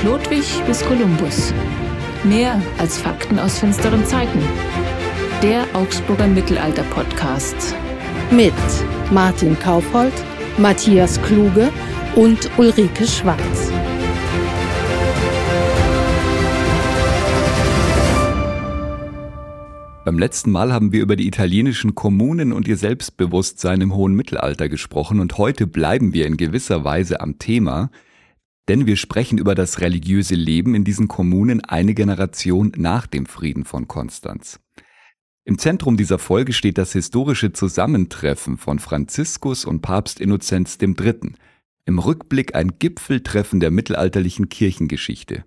Chlodwig bis Kolumbus. Mehr als Fakten aus finsteren Zeiten. Der Augsburger Mittelalter-Podcast. Mit Martin Kaufhold, Matthias Kluge und Ulrike Schwarz. Beim letzten Mal haben wir über die italienischen Kommunen und ihr Selbstbewusstsein im hohen Mittelalter gesprochen und heute bleiben wir in gewisser Weise am Thema, denn wir sprechen über das religiöse Leben in diesen Kommunen eine Generation nach dem Frieden von Konstanz. Im Zentrum dieser Folge steht das historische Zusammentreffen von Franziskus und Papst Innozenz III. Im Rückblick ein Gipfeltreffen der mittelalterlichen Kirchengeschichte.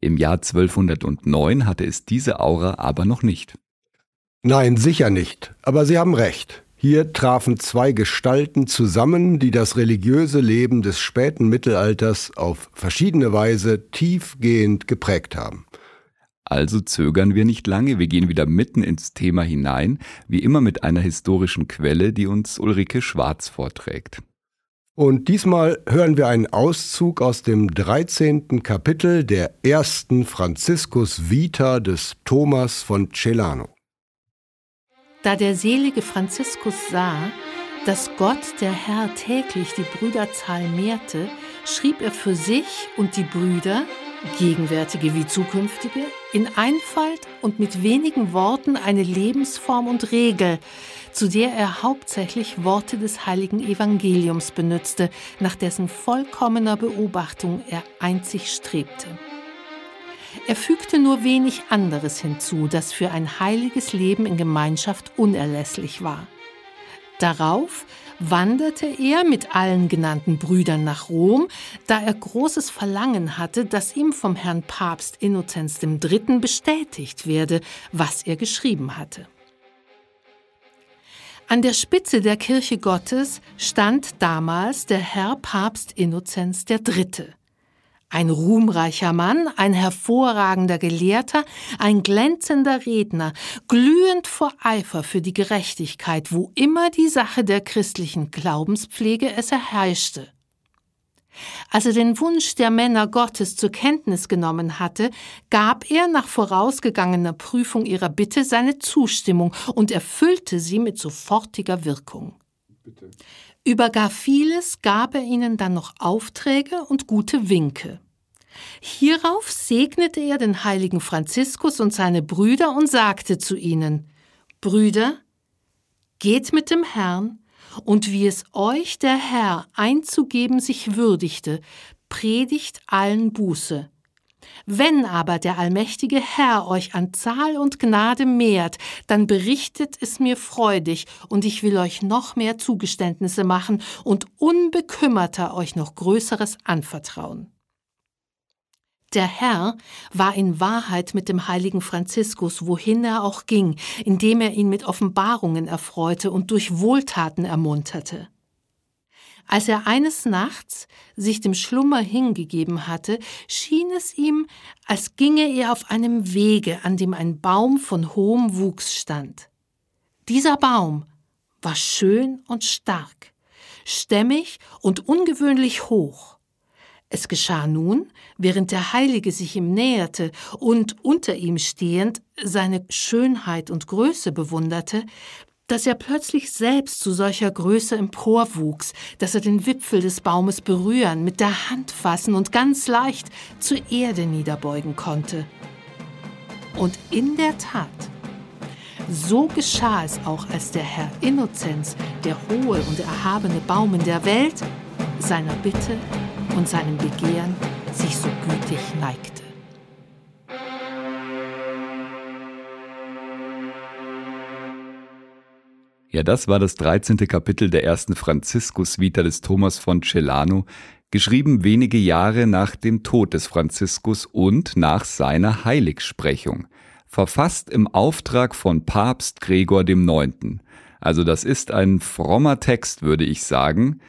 Im Jahr 1209 hatte es diese Aura aber noch nicht. Nein, sicher nicht. Aber Sie haben recht. Hier trafen zwei Gestalten zusammen, die das religiöse Leben des späten Mittelalters auf verschiedene Weise tiefgehend geprägt haben. Also zögern wir nicht lange, wir gehen wieder mitten ins Thema hinein, wie immer mit einer historischen Quelle, die uns Ulrike Schwarz vorträgt. Und diesmal hören wir einen Auszug aus dem 13. Kapitel der ersten Franziskus Vita des Thomas von Celano. Da der selige Franziskus sah, dass Gott der Herr täglich die Brüderzahl mehrte, schrieb er für sich und die Brüder, gegenwärtige wie zukünftige, in Einfalt und mit wenigen Worten eine Lebensform und Regel, zu der er hauptsächlich Worte des heiligen Evangeliums benützte, nach dessen vollkommener Beobachtung er einzig strebte. Er fügte nur wenig anderes hinzu, das für ein heiliges Leben in Gemeinschaft unerlässlich war. Darauf wanderte er mit allen genannten Brüdern nach Rom, da er großes Verlangen hatte, dass ihm vom Herrn Papst Innozenz III. bestätigt werde, was er geschrieben hatte. An der Spitze der Kirche Gottes stand damals der Herr Papst Innozenz III. Ein ruhmreicher Mann, ein hervorragender Gelehrter, ein glänzender Redner, glühend vor Eifer für die Gerechtigkeit, wo immer die Sache der christlichen Glaubenspflege es erheischte. Als er den Wunsch der Männer Gottes zur Kenntnis genommen hatte, gab er nach vorausgegangener Prüfung ihrer Bitte seine Zustimmung und erfüllte sie mit sofortiger Wirkung. Bitte. Über gar vieles gab er ihnen dann noch Aufträge und gute Winke. Hierauf segnete er den heiligen Franziskus und seine Brüder und sagte zu ihnen, Brüder, geht mit dem Herrn, und wie es euch der Herr einzugeben sich würdigte, predigt allen Buße. Wenn aber der allmächtige Herr euch an Zahl und Gnade mehrt, dann berichtet es mir freudig, und ich will euch noch mehr Zugeständnisse machen und unbekümmerter euch noch Größeres anvertrauen. Der Herr war in Wahrheit mit dem heiligen Franziskus, wohin er auch ging, indem er ihn mit Offenbarungen erfreute und durch Wohltaten ermunterte. Als er eines Nachts sich dem Schlummer hingegeben hatte, schien es ihm, als ginge er auf einem Wege, an dem ein Baum von hohem Wuchs stand. Dieser Baum war schön und stark, stämmig und ungewöhnlich hoch. Es geschah nun, während der Heilige sich ihm näherte und unter ihm stehend seine Schönheit und Größe bewunderte, dass er plötzlich selbst zu solcher Größe emporwuchs, dass er den Wipfel des Baumes berühren, mit der Hand fassen und ganz leicht zur Erde niederbeugen konnte. Und in der Tat, so geschah es auch, als der Herr Innozenz, der hohe und erhabene Baum in der Welt, seiner Bitte und seinem Begehren sich so gütig neigte. Ja, das war das 13. Kapitel der ersten Franziskus-Vita des Thomas von Celano, geschrieben wenige Jahre nach dem Tod des Franziskus und nach seiner Heiligsprechung, verfasst im Auftrag von Papst Gregor IX. Also das ist ein frommer Text, würde ich sagen,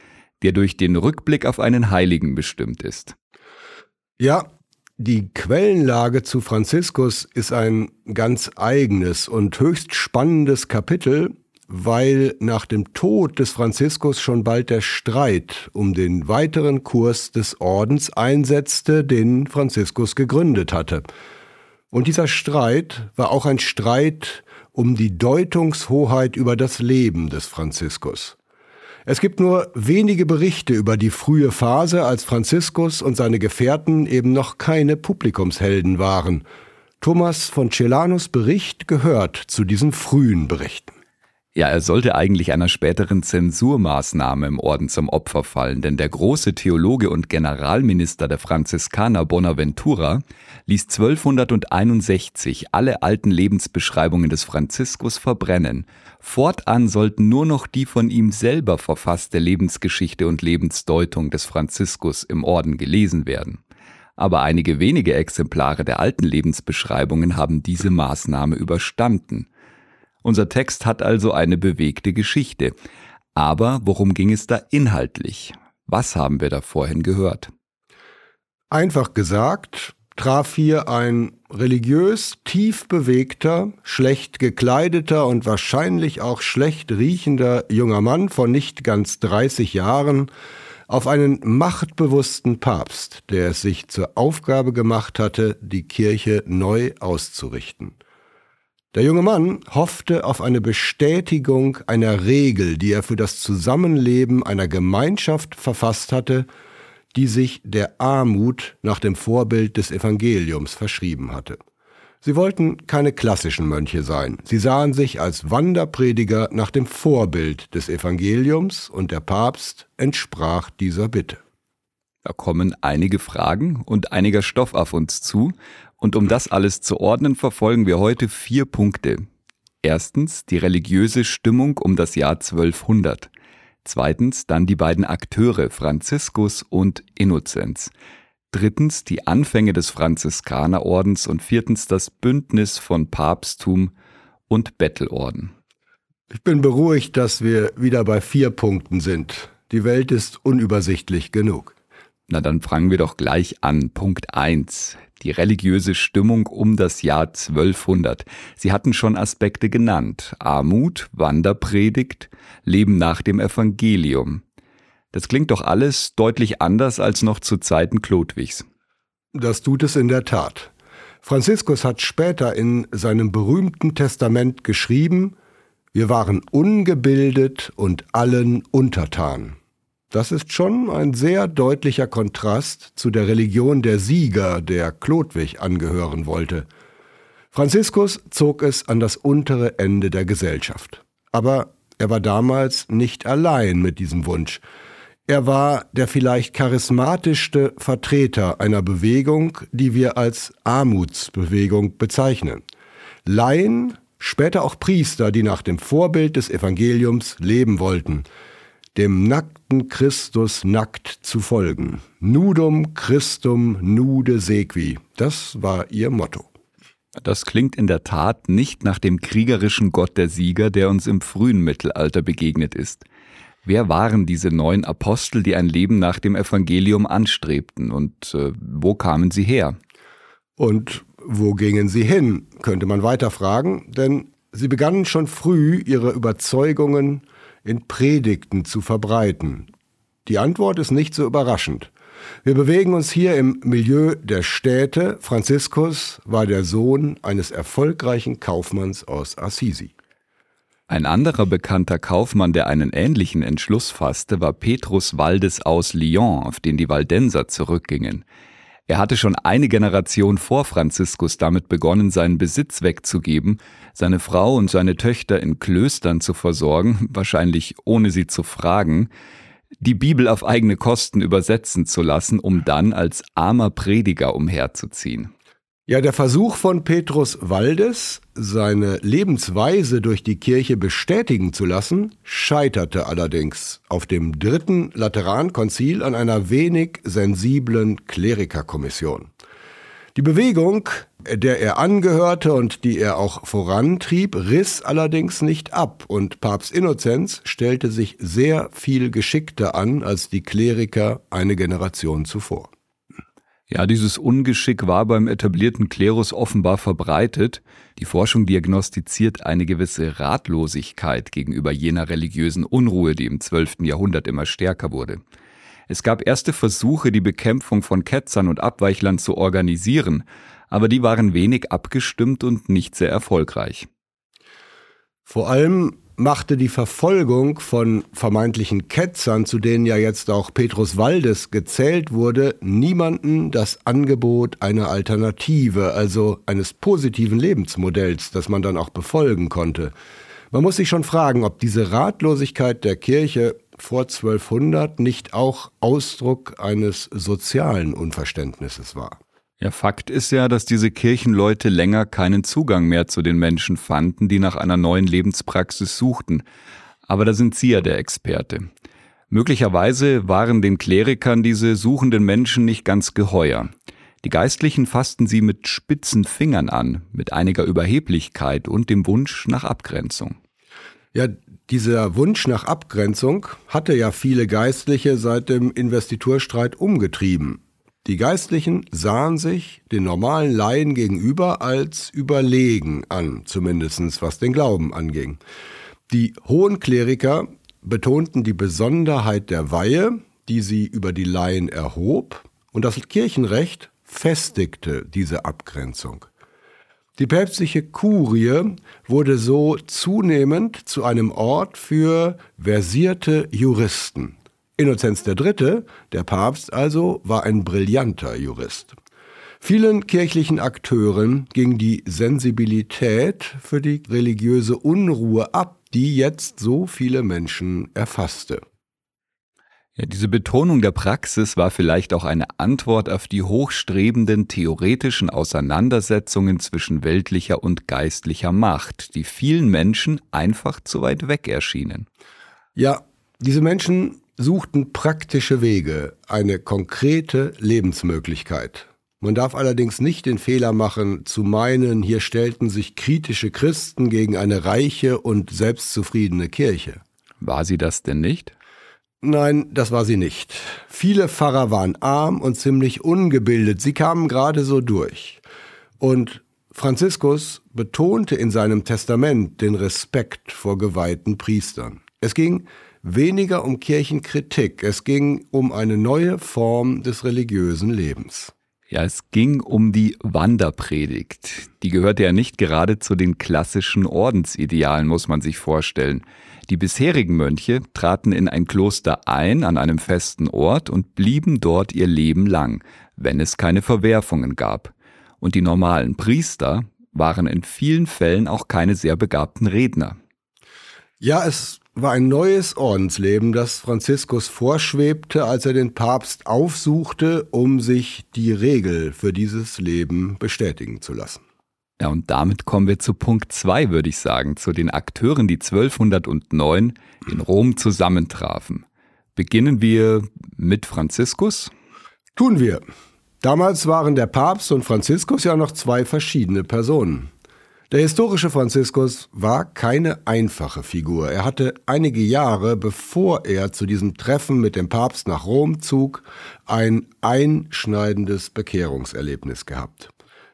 der durch den Rückblick auf einen Heiligen bestimmt ist. Ja, die Quellenlage zu Franziskus ist ein ganz eigenes und höchst spannendes Kapitel, weil nach dem Tod des Franziskus schon bald der Streit um den weiteren Kurs des Ordens einsetzte, den Franziskus gegründet hatte. Und dieser Streit war auch ein Streit um die Deutungshoheit über das Leben des Franziskus. Es gibt nur wenige Berichte über die frühe Phase, als Franziskus und seine Gefährten eben noch keine Publikumshelden waren. Thomas von Celanus Bericht gehört zu diesen frühen Berichten. Ja, er sollte eigentlich einer späteren Zensurmaßnahme im Orden zum Opfer fallen, denn der große Theologe und Generalminister der Franziskaner Bonaventura ließ 1261 alle alten Lebensbeschreibungen des Franziskus verbrennen. Fortan sollten nur noch die von ihm selber verfasste Lebensgeschichte und Lebensdeutung des Franziskus im Orden gelesen werden. Aber einige wenige Exemplare der alten Lebensbeschreibungen haben diese Maßnahme überstanden. Unser Text hat also eine bewegte Geschichte. Aber worum ging es da inhaltlich? Was haben wir da vorhin gehört? Einfach gesagt, traf hier ein religiös tief bewegter, schlecht gekleideter und wahrscheinlich auch schlecht riechender junger Mann von nicht ganz 30 Jahren auf einen machtbewussten Papst, der es sich zur Aufgabe gemacht hatte, die Kirche neu auszurichten. Der junge Mann hoffte auf eine Bestätigung einer Regel, die er für das Zusammenleben einer Gemeinschaft verfasst hatte, die sich der Armut nach dem Vorbild des Evangeliums verschrieben hatte. Sie wollten keine klassischen Mönche sein, sie sahen sich als Wanderprediger nach dem Vorbild des Evangeliums und der Papst entsprach dieser Bitte. Da kommen einige Fragen und einiger Stoff auf uns zu, und um das alles zu ordnen, verfolgen wir heute vier Punkte. Erstens die religiöse Stimmung um das Jahr 1200. Zweitens dann die beiden Akteure Franziskus und Innozenz. Drittens die Anfänge des Franziskanerordens und viertens das Bündnis von Papsttum und Bettelorden. Ich bin beruhigt, dass wir wieder bei vier Punkten sind. Die Welt ist unübersichtlich genug. Na dann fangen wir doch gleich an. Punkt 1 die religiöse Stimmung um das Jahr 1200. Sie hatten schon Aspekte genannt. Armut, Wanderpredigt, Leben nach dem Evangelium. Das klingt doch alles deutlich anders als noch zu Zeiten Chlodwigs. Das tut es in der Tat. Franziskus hat später in seinem berühmten Testament geschrieben, wir waren ungebildet und allen untertan. Das ist schon ein sehr deutlicher Kontrast zu der Religion der Sieger, der Chlodwig angehören wollte. Franziskus zog es an das untere Ende der Gesellschaft. Aber er war damals nicht allein mit diesem Wunsch. Er war der vielleicht charismatischste Vertreter einer Bewegung, die wir als Armutsbewegung bezeichnen. Laien, später auch Priester, die nach dem Vorbild des Evangeliums leben wollten – dem nackten Christus nackt zu folgen. Nudum Christum nude sequi. Das war ihr Motto. Das klingt in der Tat nicht nach dem kriegerischen Gott der Sieger, der uns im frühen Mittelalter begegnet ist. Wer waren diese neun Apostel, die ein Leben nach dem Evangelium anstrebten und äh, wo kamen sie her? Und wo gingen sie hin, könnte man weiter fragen, denn sie begannen schon früh ihre Überzeugungen in Predigten zu verbreiten? Die Antwort ist nicht so überraschend. Wir bewegen uns hier im Milieu der Städte. Franziskus war der Sohn eines erfolgreichen Kaufmanns aus Assisi. Ein anderer bekannter Kaufmann, der einen ähnlichen Entschluss fasste, war Petrus Waldes aus Lyon, auf den die Waldenser zurückgingen. Er hatte schon eine Generation vor Franziskus damit begonnen, seinen Besitz wegzugeben, seine Frau und seine Töchter in Klöstern zu versorgen, wahrscheinlich ohne sie zu fragen, die Bibel auf eigene Kosten übersetzen zu lassen, um dann als armer Prediger umherzuziehen. Ja, der Versuch von Petrus Waldes, seine Lebensweise durch die Kirche bestätigen zu lassen, scheiterte allerdings auf dem dritten Laterankonzil an einer wenig sensiblen Klerikerkommission. Die Bewegung, der er angehörte und die er auch vorantrieb, riss allerdings nicht ab und Papst Innozenz stellte sich sehr viel geschickter an als die Kleriker eine Generation zuvor. Ja, dieses Ungeschick war beim etablierten Klerus offenbar verbreitet. Die Forschung diagnostiziert eine gewisse Ratlosigkeit gegenüber jener religiösen Unruhe, die im 12. Jahrhundert immer stärker wurde. Es gab erste Versuche, die Bekämpfung von Ketzern und Abweichlern zu organisieren, aber die waren wenig abgestimmt und nicht sehr erfolgreich. Vor allem machte die Verfolgung von vermeintlichen Ketzern, zu denen ja jetzt auch Petrus Waldes gezählt wurde, niemanden das Angebot einer Alternative, also eines positiven Lebensmodells, das man dann auch befolgen konnte. Man muss sich schon fragen, ob diese Ratlosigkeit der Kirche vor 1200 nicht auch Ausdruck eines sozialen Unverständnisses war. Ja, Fakt ist ja, dass diese Kirchenleute länger keinen Zugang mehr zu den Menschen fanden, die nach einer neuen Lebenspraxis suchten. Aber da sind Sie ja der Experte. Möglicherweise waren den Klerikern diese suchenden Menschen nicht ganz geheuer. Die Geistlichen fassten sie mit spitzen Fingern an, mit einiger Überheblichkeit und dem Wunsch nach Abgrenzung. Ja, dieser Wunsch nach Abgrenzung hatte ja viele Geistliche seit dem Investiturstreit umgetrieben. Die Geistlichen sahen sich den normalen Laien gegenüber als überlegen an, zumindest was den Glauben anging. Die hohen Kleriker betonten die Besonderheit der Weihe, die sie über die Laien erhob, und das Kirchenrecht festigte diese Abgrenzung. Die päpstliche Kurie wurde so zunehmend zu einem Ort für versierte Juristen. Innozenz III., der Papst also, war ein brillanter Jurist. Vielen kirchlichen Akteuren ging die Sensibilität für die religiöse Unruhe ab, die jetzt so viele Menschen erfasste. Ja, diese Betonung der Praxis war vielleicht auch eine Antwort auf die hochstrebenden theoretischen Auseinandersetzungen zwischen weltlicher und geistlicher Macht, die vielen Menschen einfach zu weit weg erschienen. Ja, diese Menschen suchten praktische Wege, eine konkrete Lebensmöglichkeit. Man darf allerdings nicht den Fehler machen, zu meinen, hier stellten sich kritische Christen gegen eine reiche und selbstzufriedene Kirche. War sie das denn nicht? Nein, das war sie nicht. Viele Pfarrer waren arm und ziemlich ungebildet, sie kamen gerade so durch. Und Franziskus betonte in seinem Testament den Respekt vor geweihten Priestern. Es ging weniger um Kirchenkritik, es ging um eine neue Form des religiösen Lebens. Ja, es ging um die Wanderpredigt. Die gehörte ja nicht gerade zu den klassischen Ordensidealen, muss man sich vorstellen. Die bisherigen Mönche traten in ein Kloster ein an einem festen Ort und blieben dort ihr Leben lang, wenn es keine Verwerfungen gab. Und die normalen Priester waren in vielen Fällen auch keine sehr begabten Redner. Ja, es war ein neues Ordensleben, das Franziskus vorschwebte, als er den Papst aufsuchte, um sich die Regel für dieses Leben bestätigen zu lassen. Ja, und damit kommen wir zu Punkt 2, würde ich sagen, zu den Akteuren, die 1209 in Rom zusammentrafen. Beginnen wir mit Franziskus? Tun wir. Damals waren der Papst und Franziskus ja noch zwei verschiedene Personen. Der historische Franziskus war keine einfache Figur. Er hatte einige Jahre, bevor er zu diesem Treffen mit dem Papst nach Rom zog, ein einschneidendes Bekehrungserlebnis gehabt.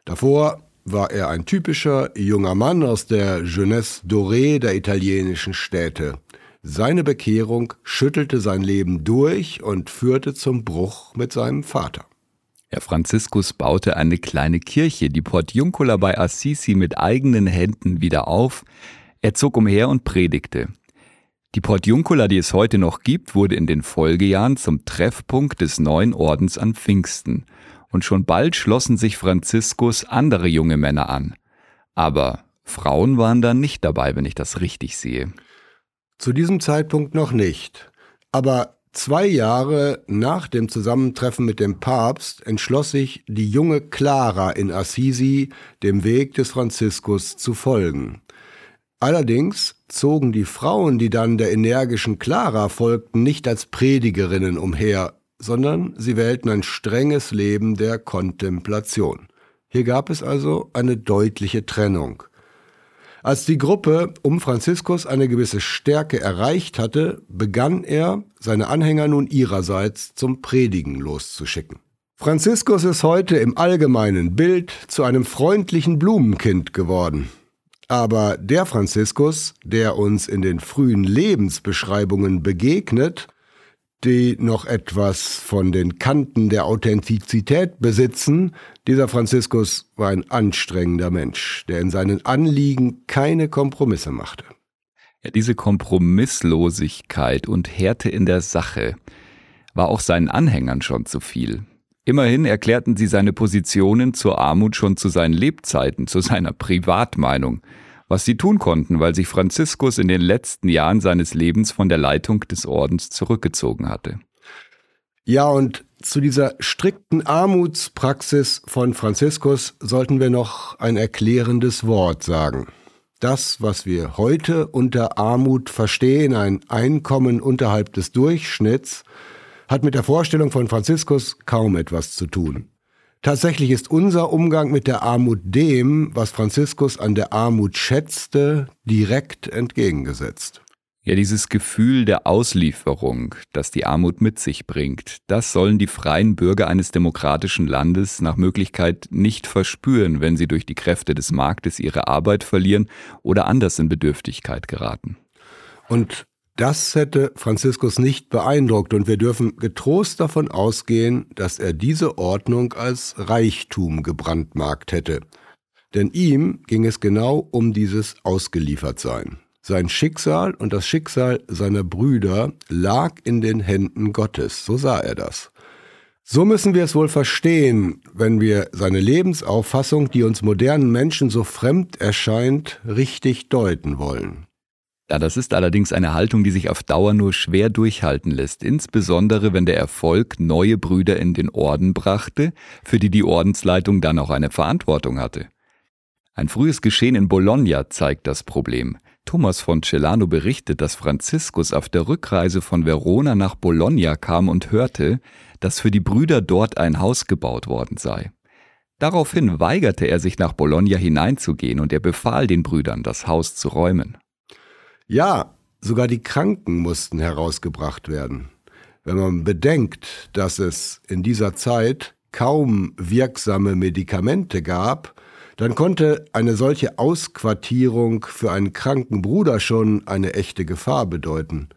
Davor war er ein typischer junger Mann aus der Jeunesse dorée der italienischen Städte. Seine Bekehrung schüttelte sein Leben durch und führte zum Bruch mit seinem Vater. Herr Franziskus baute eine kleine Kirche, die Portiuncula bei Assisi, mit eigenen Händen wieder auf. Er zog umher und predigte. Die Portiuncula, die es heute noch gibt, wurde in den Folgejahren zum Treffpunkt des neuen Ordens an Pfingsten. Und schon bald schlossen sich Franziskus andere junge Männer an. Aber Frauen waren da nicht dabei, wenn ich das richtig sehe. Zu diesem Zeitpunkt noch nicht. Aber Zwei Jahre nach dem Zusammentreffen mit dem Papst entschloss sich die junge Clara in Assisi, dem Weg des Franziskus zu folgen. Allerdings zogen die Frauen, die dann der energischen Clara folgten, nicht als Predigerinnen umher, sondern sie wählten ein strenges Leben der Kontemplation. Hier gab es also eine deutliche Trennung. Als die Gruppe um Franziskus eine gewisse Stärke erreicht hatte, begann er, seine Anhänger nun ihrerseits zum Predigen loszuschicken. Franziskus ist heute im allgemeinen Bild zu einem freundlichen Blumenkind geworden. Aber der Franziskus, der uns in den frühen Lebensbeschreibungen begegnet, die noch etwas von den Kanten der Authentizität besitzen, dieser Franziskus war ein anstrengender Mensch, der in seinen Anliegen keine Kompromisse machte. Ja, diese Kompromisslosigkeit und Härte in der Sache war auch seinen Anhängern schon zu viel. Immerhin erklärten sie seine Positionen zur Armut schon zu seinen Lebzeiten, zu seiner Privatmeinung, was sie tun konnten, weil sich Franziskus in den letzten Jahren seines Lebens von der Leitung des Ordens zurückgezogen hatte. Ja, und zu dieser strikten Armutspraxis von Franziskus sollten wir noch ein erklärendes Wort sagen. Das, was wir heute unter Armut verstehen, ein Einkommen unterhalb des Durchschnitts, hat mit der Vorstellung von Franziskus kaum etwas zu tun. Tatsächlich ist unser Umgang mit der Armut dem, was Franziskus an der Armut schätzte, direkt entgegengesetzt. Ja, dieses Gefühl der Auslieferung, das die Armut mit sich bringt, das sollen die freien Bürger eines demokratischen Landes nach Möglichkeit nicht verspüren, wenn sie durch die Kräfte des Marktes ihre Arbeit verlieren oder anders in Bedürftigkeit geraten. Und das hätte Franziskus nicht beeindruckt und wir dürfen getrost davon ausgehen, dass er diese Ordnung als Reichtum gebrandmarkt hätte. Denn ihm ging es genau um dieses Ausgeliefertsein. Sein Schicksal und das Schicksal seiner Brüder lag in den Händen Gottes, so sah er das. So müssen wir es wohl verstehen, wenn wir seine Lebensauffassung, die uns modernen Menschen so fremd erscheint, richtig deuten wollen. Ja, das ist allerdings eine Haltung, die sich auf Dauer nur schwer durchhalten lässt, insbesondere wenn der Erfolg neue Brüder in den Orden brachte, für die die Ordensleitung dann auch eine Verantwortung hatte. Ein frühes Geschehen in Bologna zeigt das Problem. Thomas von Celano berichtet, dass Franziskus auf der Rückreise von Verona nach Bologna kam und hörte, dass für die Brüder dort ein Haus gebaut worden sei. Daraufhin weigerte er sich nach Bologna hineinzugehen und er befahl den Brüdern, das Haus zu räumen. Ja, sogar die Kranken mussten herausgebracht werden. Wenn man bedenkt, dass es in dieser Zeit kaum wirksame Medikamente gab, dann konnte eine solche Ausquartierung für einen kranken Bruder schon eine echte Gefahr bedeuten.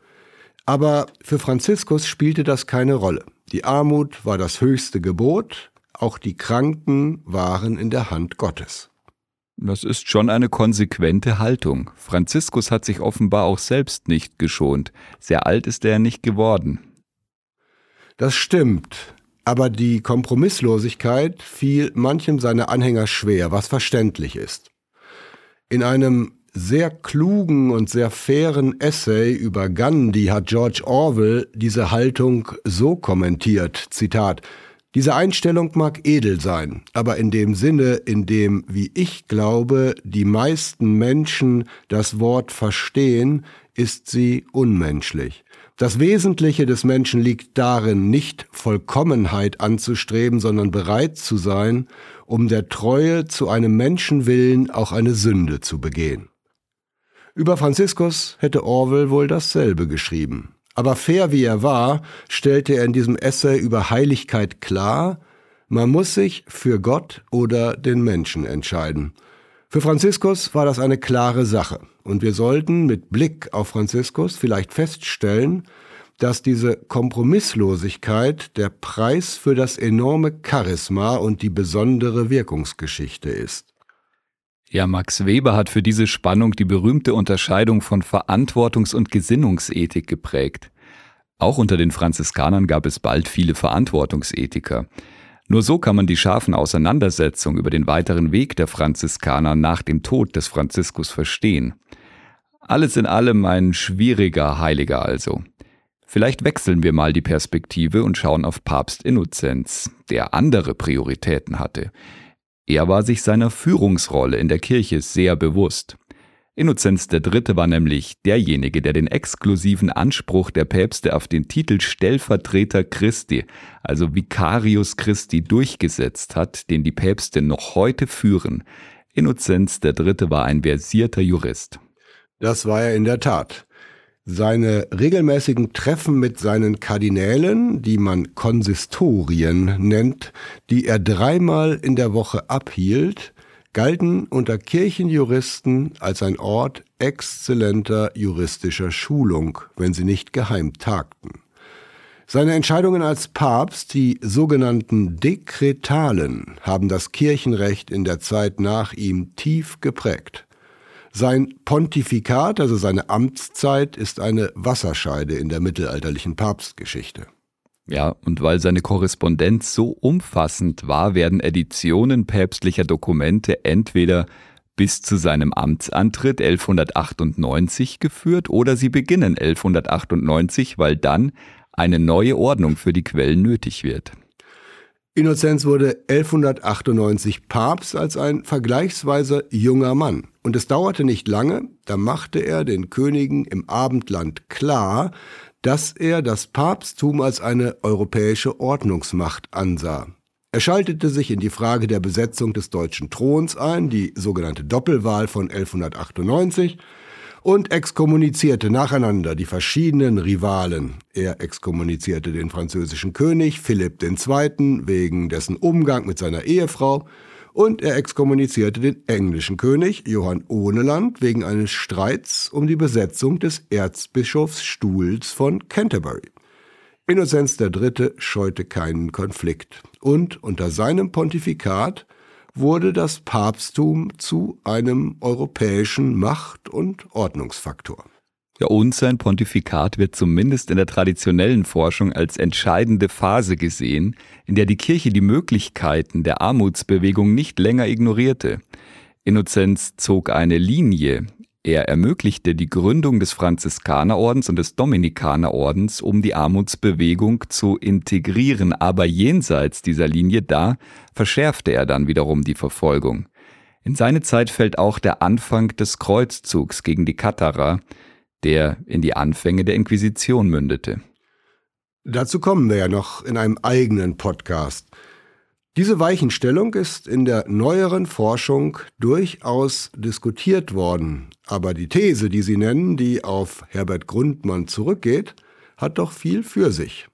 Aber für Franziskus spielte das keine Rolle. Die Armut war das höchste Gebot, auch die Kranken waren in der Hand Gottes. Das ist schon eine konsequente Haltung. Franziskus hat sich offenbar auch selbst nicht geschont. Sehr alt ist er nicht geworden. Das stimmt. Aber die Kompromisslosigkeit fiel manchem seiner Anhänger schwer, was verständlich ist. In einem sehr klugen und sehr fairen Essay über Gandhi hat George Orwell diese Haltung so kommentiert, Zitat, diese Einstellung mag edel sein, aber in dem Sinne, in dem, wie ich glaube, die meisten Menschen das Wort verstehen, ist sie unmenschlich. Das Wesentliche des Menschen liegt darin, nicht Vollkommenheit anzustreben, sondern bereit zu sein, um der Treue zu einem Menschenwillen auch eine Sünde zu begehen. Über Franziskus hätte Orwell wohl dasselbe geschrieben. Aber fair wie er war, stellte er in diesem Essay über Heiligkeit klar, man muss sich für Gott oder den Menschen entscheiden. Für Franziskus war das eine klare Sache, und wir sollten mit Blick auf Franziskus vielleicht feststellen, dass diese Kompromisslosigkeit der Preis für das enorme Charisma und die besondere Wirkungsgeschichte ist. Ja, Max Weber hat für diese Spannung die berühmte Unterscheidung von Verantwortungs- und Gesinnungsethik geprägt. Auch unter den Franziskanern gab es bald viele Verantwortungsethiker. Nur so kann man die scharfen Auseinandersetzungen über den weiteren Weg der Franziskaner nach dem Tod des Franziskus verstehen. Alles in allem ein schwieriger Heiliger also. Vielleicht wechseln wir mal die Perspektive und schauen auf Papst Innozenz, der andere Prioritäten hatte. Er war sich seiner Führungsrolle in der Kirche sehr bewusst. Innozenz III. war nämlich derjenige, der den exklusiven Anspruch der Päpste auf den Titel Stellvertreter Christi, also Vicarius Christi, durchgesetzt hat, den die Päpste noch heute führen. Innozenz III. war ein versierter Jurist. Das war er in der Tat. Seine regelmäßigen Treffen mit seinen Kardinälen, die man Konsistorien nennt, die er dreimal in der Woche abhielt, galten unter Kirchenjuristen als ein Ort exzellenter juristischer Schulung, wenn sie nicht geheim tagten. Seine Entscheidungen als Papst, die sogenannten Dekretalen, haben das Kirchenrecht in der Zeit nach ihm tief geprägt. Sein Pontifikat, also seine Amtszeit, ist eine Wasserscheide in der mittelalterlichen Papstgeschichte. Ja, und weil seine Korrespondenz so umfassend war, werden Editionen päpstlicher Dokumente entweder bis zu seinem Amtsantritt 1198 geführt oder sie beginnen 1198, weil dann eine neue Ordnung für die Quellen nötig wird. Innozenz wurde 1198 Papst als ein vergleichsweise junger Mann. Und es dauerte nicht lange, da machte er den Königen im Abendland klar, dass er das Papsttum als eine europäische Ordnungsmacht ansah. Er schaltete sich in die Frage der Besetzung des deutschen Throns ein, die sogenannte Doppelwahl von 1198, und exkommunizierte nacheinander die verschiedenen Rivalen. Er exkommunizierte den französischen König Philipp II. wegen dessen Umgang mit seiner Ehefrau und er exkommunizierte den englischen König Johann Ohneland wegen eines Streits um die Besetzung des Erzbischofsstuhls von Canterbury. Innozenz III. scheute keinen Konflikt und unter seinem Pontifikat wurde das Papsttum zu einem europäischen Macht- und Ordnungsfaktor. Ja, und sein Pontifikat wird zumindest in der traditionellen Forschung als entscheidende Phase gesehen, in der die Kirche die Möglichkeiten der Armutsbewegung nicht länger ignorierte. Innozenz zog eine Linie, er ermöglichte die Gründung des Franziskanerordens und des Dominikanerordens, um die Armutsbewegung zu integrieren, aber jenseits dieser Linie da verschärfte er dann wiederum die Verfolgung. In seine Zeit fällt auch der Anfang des Kreuzzugs gegen die Katharer, der in die Anfänge der Inquisition mündete. Dazu kommen wir ja noch in einem eigenen Podcast. Diese Weichenstellung ist in der neueren Forschung durchaus diskutiert worden, aber die These, die Sie nennen, die auf Herbert Grundmann zurückgeht, hat doch viel für sich.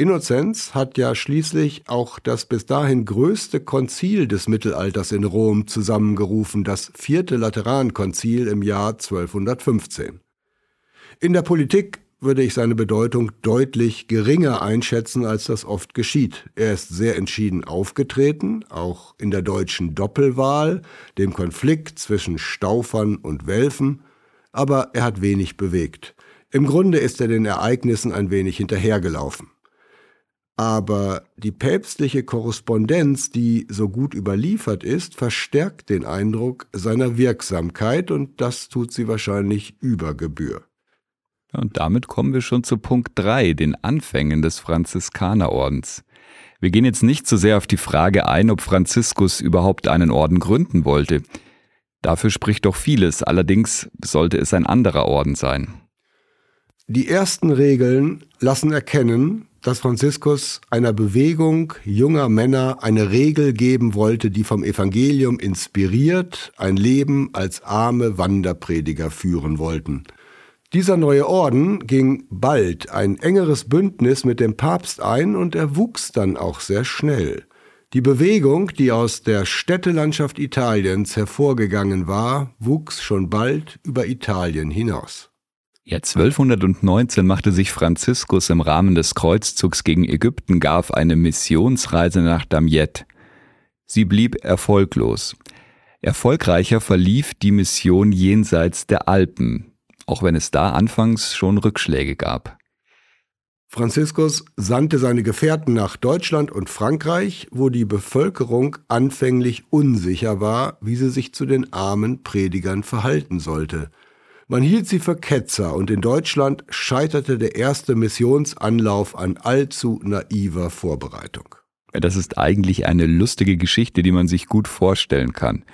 Innozenz hat ja schließlich auch das bis dahin größte Konzil des Mittelalters in Rom zusammengerufen, das vierte Laterankonzil im Jahr 1215. In der Politik würde ich seine Bedeutung deutlich geringer einschätzen, als das oft geschieht. Er ist sehr entschieden aufgetreten, auch in der deutschen Doppelwahl, dem Konflikt zwischen Staufern und Welfen, aber er hat wenig bewegt. Im Grunde ist er den Ereignissen ein wenig hinterhergelaufen. Aber die päpstliche Korrespondenz, die so gut überliefert ist, verstärkt den Eindruck seiner Wirksamkeit und das tut sie wahrscheinlich über Gebühr. Und damit kommen wir schon zu Punkt 3, den Anfängen des Franziskanerordens. Wir gehen jetzt nicht so sehr auf die Frage ein, ob Franziskus überhaupt einen Orden gründen wollte. Dafür spricht doch vieles, allerdings sollte es ein anderer Orden sein. Die ersten Regeln lassen erkennen, dass Franziskus einer Bewegung junger Männer eine Regel geben wollte, die vom Evangelium inspiriert ein Leben als arme Wanderprediger führen wollten. Dieser neue Orden ging bald ein engeres Bündnis mit dem Papst ein und er wuchs dann auch sehr schnell. Die Bewegung, die aus der Städtelandschaft Italiens hervorgegangen war, wuchs schon bald über Italien hinaus. Ja, 1219 machte sich Franziskus im Rahmen des Kreuzzugs gegen Ägypten gar auf eine Missionsreise nach Damiette. Sie blieb erfolglos. Erfolgreicher verlief die Mission jenseits der Alpen, auch wenn es da anfangs schon Rückschläge gab. Franziskus sandte seine Gefährten nach Deutschland und Frankreich, wo die Bevölkerung anfänglich unsicher war, wie sie sich zu den armen Predigern verhalten sollte. Man hielt sie für Ketzer und in Deutschland scheiterte der erste Missionsanlauf an allzu naiver Vorbereitung. Das ist eigentlich eine lustige Geschichte, die man sich gut vorstellen kann.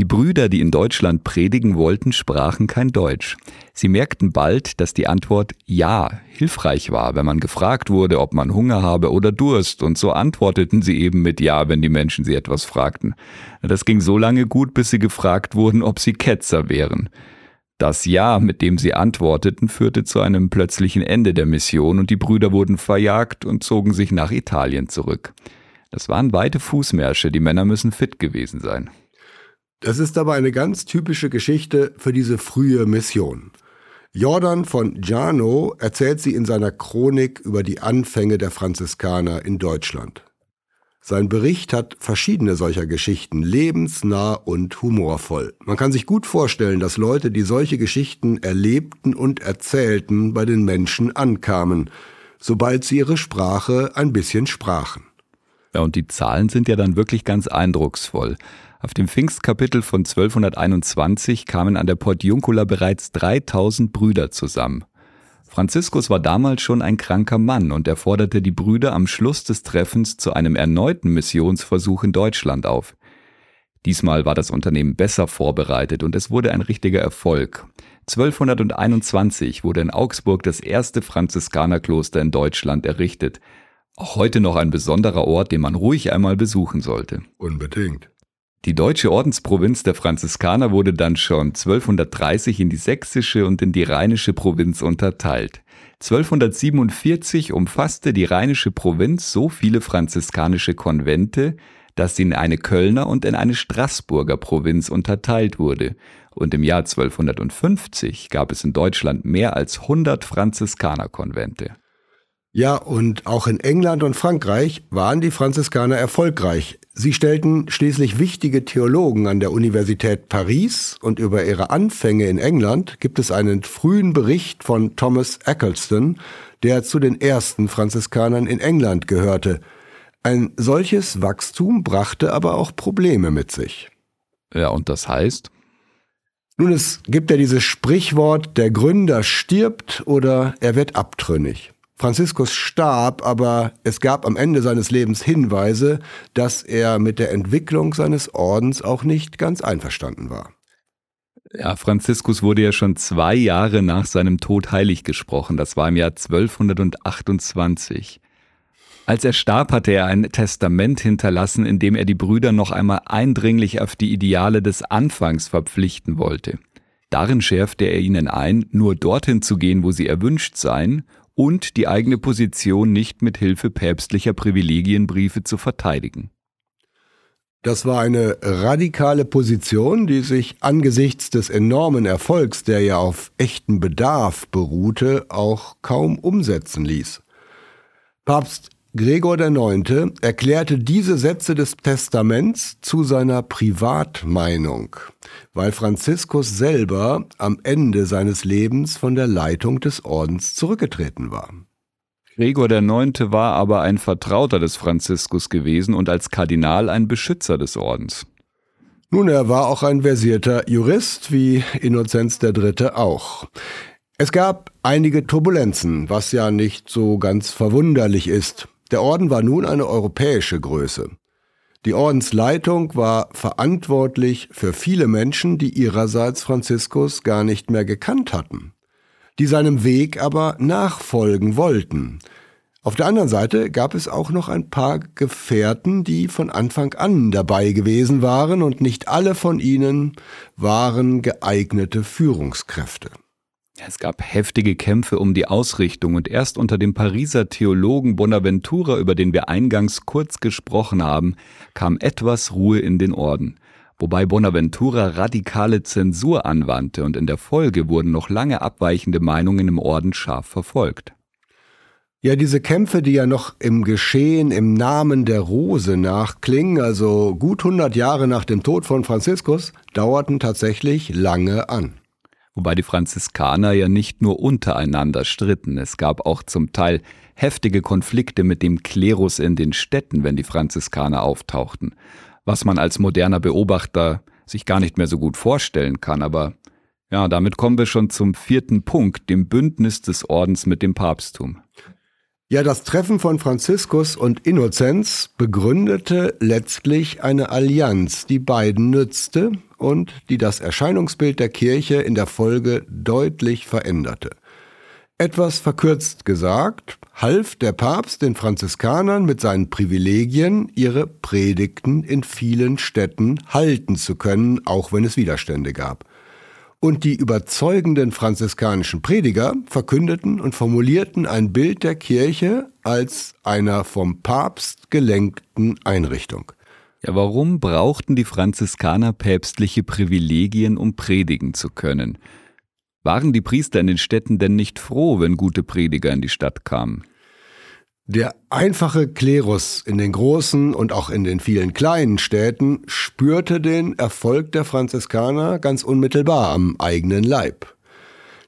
Die Brüder, die in Deutschland predigen wollten, sprachen kein Deutsch. Sie merkten bald, dass die Antwort Ja hilfreich war, wenn man gefragt wurde, ob man Hunger habe oder Durst, und so antworteten sie eben mit Ja, wenn die Menschen sie etwas fragten. Das ging so lange gut, bis sie gefragt wurden, ob sie Ketzer wären. Das Ja, mit dem sie antworteten, führte zu einem plötzlichen Ende der Mission und die Brüder wurden verjagt und zogen sich nach Italien zurück. Das waren weite Fußmärsche, die Männer müssen fit gewesen sein. Das ist aber eine ganz typische Geschichte für diese frühe Mission. Jordan von Giano erzählt sie in seiner Chronik über die Anfänge der Franziskaner in Deutschland. Sein Bericht hat verschiedene solcher Geschichten, lebensnah und humorvoll. Man kann sich gut vorstellen, dass Leute, die solche Geschichten erlebten und erzählten, bei den Menschen ankamen, sobald sie ihre Sprache ein bisschen sprachen. Ja, und die Zahlen sind ja dann wirklich ganz eindrucksvoll. Auf dem Pfingstkapitel von 1221 kamen an der Portiuncula bereits 3000 Brüder zusammen. Franziskus war damals schon ein kranker Mann und er forderte die Brüder am Schluss des Treffens zu einem erneuten Missionsversuch in Deutschland auf. Diesmal war das Unternehmen besser vorbereitet und es wurde ein richtiger Erfolg. 1221 wurde in Augsburg das erste Franziskanerkloster in Deutschland errichtet. Auch heute noch ein besonderer Ort, den man ruhig einmal besuchen sollte. Unbedingt. Die deutsche Ordensprovinz der Franziskaner wurde dann schon 1230 in die sächsische und in die rheinische Provinz unterteilt. 1247 umfasste die rheinische Provinz so viele franziskanische Konvente, dass sie in eine Kölner und in eine Straßburger Provinz unterteilt wurde. Und im Jahr 1250 gab es in Deutschland mehr als 100 Franziskanerkonvente. Ja, und auch in England und Frankreich waren die Franziskaner erfolgreich. Sie stellten schließlich wichtige Theologen an der Universität Paris und über ihre Anfänge in England gibt es einen frühen Bericht von Thomas Eccleston, der zu den ersten Franziskanern in England gehörte. Ein solches Wachstum brachte aber auch Probleme mit sich. Ja, und das heißt? Nun, es gibt ja dieses Sprichwort, der Gründer stirbt oder er wird abtrünnig. Franziskus starb, aber es gab am Ende seines Lebens Hinweise, dass er mit der Entwicklung seines Ordens auch nicht ganz einverstanden war. Ja, Franziskus wurde ja schon zwei Jahre nach seinem Tod heilig gesprochen. Das war im Jahr 1228. Als er starb, hatte er ein Testament hinterlassen, in dem er die Brüder noch einmal eindringlich auf die Ideale des Anfangs verpflichten wollte. Darin schärfte er ihnen ein, nur dorthin zu gehen, wo sie erwünscht seien, und die eigene Position nicht mit Hilfe päpstlicher Privilegienbriefe zu verteidigen. Das war eine radikale Position, die sich angesichts des enormen Erfolgs, der ja auf echten Bedarf beruhte, auch kaum umsetzen ließ. Papst Gregor IX. erklärte diese Sätze des Testaments zu seiner Privatmeinung, weil Franziskus selber am Ende seines Lebens von der Leitung des Ordens zurückgetreten war. Gregor IX. war aber ein Vertrauter des Franziskus gewesen und als Kardinal ein Beschützer des Ordens. Nun, er war auch ein versierter Jurist, wie Innozenz III. auch. Es gab einige Turbulenzen, was ja nicht so ganz verwunderlich ist. Der Orden war nun eine europäische Größe. Die Ordensleitung war verantwortlich für viele Menschen, die ihrerseits Franziskus gar nicht mehr gekannt hatten, die seinem Weg aber nachfolgen wollten. Auf der anderen Seite gab es auch noch ein paar Gefährten, die von Anfang an dabei gewesen waren, und nicht alle von ihnen waren geeignete Führungskräfte. Es gab heftige Kämpfe um die Ausrichtung und erst unter dem Pariser Theologen Bonaventura, über den wir eingangs kurz gesprochen haben, kam etwas Ruhe in den Orden. Wobei Bonaventura radikale Zensur anwandte und in der Folge wurden noch lange abweichende Meinungen im Orden scharf verfolgt. Ja, diese Kämpfe, die ja noch im Geschehen im Namen der Rose nachklingen, also gut 100 Jahre nach dem Tod von Franziskus, dauerten tatsächlich lange an wobei die Franziskaner ja nicht nur untereinander stritten, es gab auch zum Teil heftige Konflikte mit dem Klerus in den Städten, wenn die Franziskaner auftauchten, was man als moderner Beobachter sich gar nicht mehr so gut vorstellen kann, aber ja, damit kommen wir schon zum vierten Punkt, dem Bündnis des Ordens mit dem Papsttum. Ja, das Treffen von Franziskus und Innozenz begründete letztlich eine Allianz, die beiden nützte und die das Erscheinungsbild der Kirche in der Folge deutlich veränderte. Etwas verkürzt gesagt, half der Papst den Franziskanern mit seinen Privilegien, ihre Predigten in vielen Städten halten zu können, auch wenn es Widerstände gab. Und die überzeugenden franziskanischen Prediger verkündeten und formulierten ein Bild der Kirche als einer vom Papst gelenkten Einrichtung. Ja, warum brauchten die Franziskaner päpstliche Privilegien, um predigen zu können? Waren die Priester in den Städten denn nicht froh, wenn gute Prediger in die Stadt kamen? Der einfache Klerus in den großen und auch in den vielen kleinen Städten spürte den Erfolg der Franziskaner ganz unmittelbar am eigenen Leib.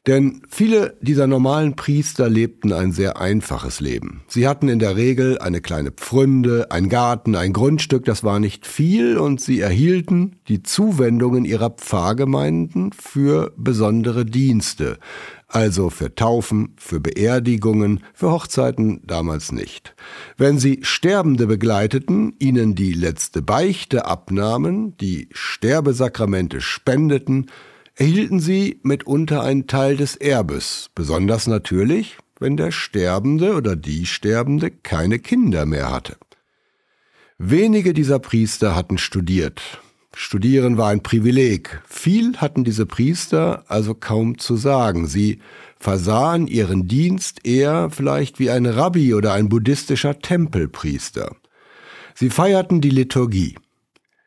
Denn viele dieser normalen Priester lebten ein sehr einfaches Leben. Sie hatten in der Regel eine kleine Pfründe, ein Garten, ein Grundstück, das war nicht viel, und sie erhielten die Zuwendungen ihrer Pfarrgemeinden für besondere Dienste, also für Taufen, für Beerdigungen, für Hochzeiten damals nicht. Wenn sie Sterbende begleiteten, ihnen die letzte Beichte abnahmen, die Sterbesakramente spendeten, erhielten sie mitunter einen Teil des Erbes, besonders natürlich, wenn der Sterbende oder die Sterbende keine Kinder mehr hatte. Wenige dieser Priester hatten studiert. Studieren war ein Privileg. Viel hatten diese Priester also kaum zu sagen. Sie versahen ihren Dienst eher vielleicht wie ein Rabbi oder ein buddhistischer Tempelpriester. Sie feierten die Liturgie.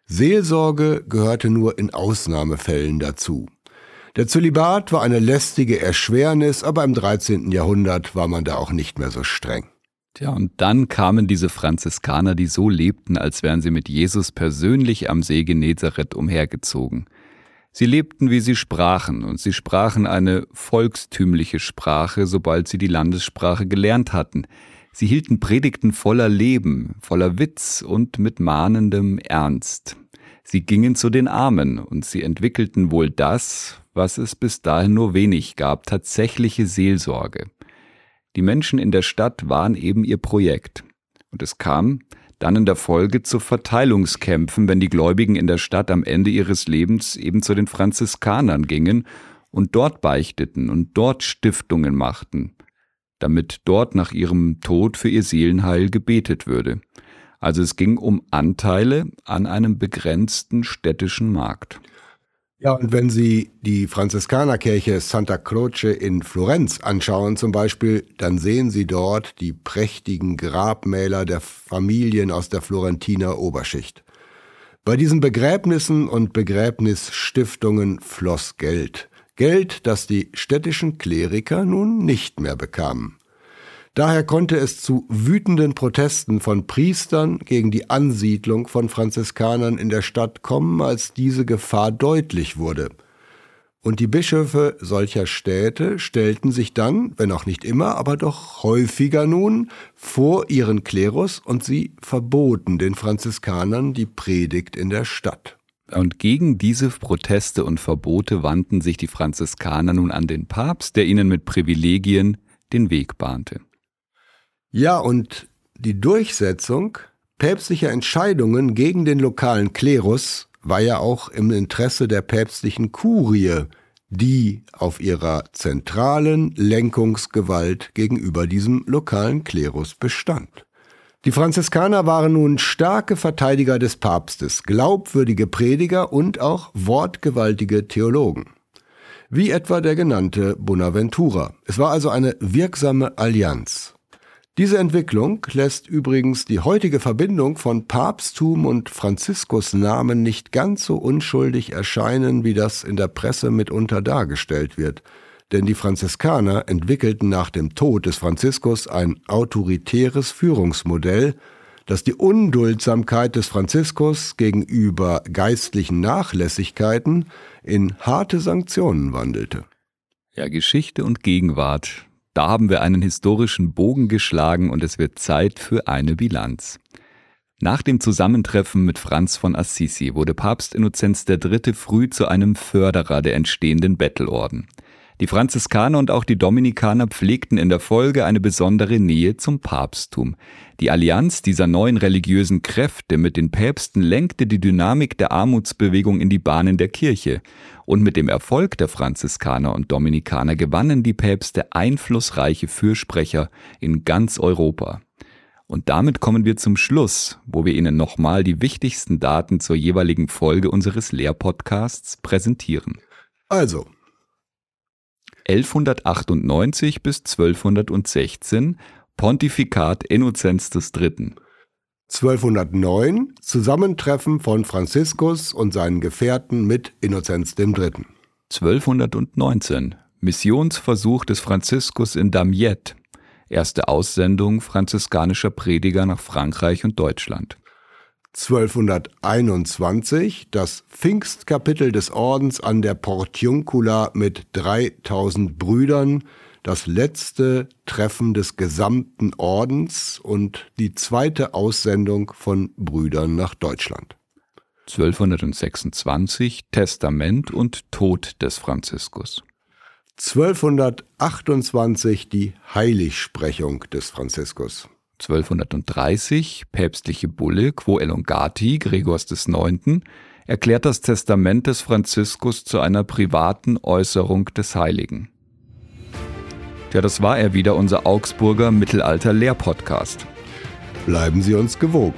Seelsorge gehörte nur in Ausnahmefällen dazu. Der Zölibat war eine lästige Erschwernis, aber im 13. Jahrhundert war man da auch nicht mehr so streng. Tja, und dann kamen diese Franziskaner, die so lebten, als wären sie mit Jesus persönlich am See Genezareth umhergezogen. Sie lebten, wie sie sprachen, und sie sprachen eine volkstümliche Sprache, sobald sie die Landessprache gelernt hatten. Sie hielten Predigten voller Leben, voller Witz und mit mahnendem Ernst. Sie gingen zu den Armen, und sie entwickelten wohl das, was es bis dahin nur wenig gab, tatsächliche Seelsorge. Die Menschen in der Stadt waren eben ihr Projekt. Und es kam dann in der Folge zu Verteilungskämpfen, wenn die Gläubigen in der Stadt am Ende ihres Lebens eben zu den Franziskanern gingen und dort beichteten und dort Stiftungen machten, damit dort nach ihrem Tod für ihr Seelenheil gebetet würde. Also es ging um Anteile an einem begrenzten städtischen Markt. Ja, und wenn Sie die Franziskanerkirche Santa Croce in Florenz anschauen zum Beispiel, dann sehen Sie dort die prächtigen Grabmäler der Familien aus der Florentiner Oberschicht. Bei diesen Begräbnissen und Begräbnisstiftungen floss Geld. Geld, das die städtischen Kleriker nun nicht mehr bekamen. Daher konnte es zu wütenden Protesten von Priestern gegen die Ansiedlung von Franziskanern in der Stadt kommen, als diese Gefahr deutlich wurde. Und die Bischöfe solcher Städte stellten sich dann, wenn auch nicht immer, aber doch häufiger nun, vor ihren Klerus und sie verboten den Franziskanern die Predigt in der Stadt. Und gegen diese Proteste und Verbote wandten sich die Franziskaner nun an den Papst, der ihnen mit Privilegien den Weg bahnte. Ja, und die Durchsetzung päpstlicher Entscheidungen gegen den lokalen Klerus war ja auch im Interesse der päpstlichen Kurie, die auf ihrer zentralen Lenkungsgewalt gegenüber diesem lokalen Klerus bestand. Die Franziskaner waren nun starke Verteidiger des Papstes, glaubwürdige Prediger und auch wortgewaltige Theologen. Wie etwa der genannte Bonaventura. Es war also eine wirksame Allianz. Diese Entwicklung lässt übrigens die heutige Verbindung von Papsttum und Franziskusnamen nicht ganz so unschuldig erscheinen, wie das in der Presse mitunter dargestellt wird. Denn die Franziskaner entwickelten nach dem Tod des Franziskus ein autoritäres Führungsmodell, das die Unduldsamkeit des Franziskus gegenüber geistlichen Nachlässigkeiten in harte Sanktionen wandelte. Ja, Geschichte und Gegenwart, da haben wir einen historischen Bogen geschlagen und es wird Zeit für eine Bilanz. Nach dem Zusammentreffen mit Franz von Assisi wurde Papst Innozenz III. früh zu einem Förderer der entstehenden Bettelorden. Die Franziskaner und auch die Dominikaner pflegten in der Folge eine besondere Nähe zum Papsttum. Die Allianz dieser neuen religiösen Kräfte mit den Päpsten lenkte die Dynamik der Armutsbewegung in die Bahnen der Kirche. Und mit dem Erfolg der Franziskaner und Dominikaner gewannen die Päpste einflussreiche Fürsprecher in ganz Europa. Und damit kommen wir zum Schluss, wo wir Ihnen nochmal die wichtigsten Daten zur jeweiligen Folge unseres Lehrpodcasts präsentieren. Also, 1198 bis 1216 Pontifikat Innozenz III. 1209 Zusammentreffen von Franziskus und seinen Gefährten mit Innozenz III. 1219 Missionsversuch des Franziskus in Damiette. Erste Aussendung franziskanischer Prediger nach Frankreich und Deutschland. 1221 das Pfingstkapitel des Ordens an der Portiuncula mit 3000 Brüdern, das letzte Treffen des gesamten Ordens und die zweite Aussendung von Brüdern nach Deutschland. 1226 Testament und Tod des Franziskus. 1228 die Heiligsprechung des Franziskus. 1230 päpstliche Bulle Quo Elongati Gregors IX. erklärt das Testament des Franziskus zu einer privaten Äußerung des Heiligen. Ja, das war er wieder, unser Augsburger Mittelalter-Lehrpodcast. Bleiben Sie uns gewogen.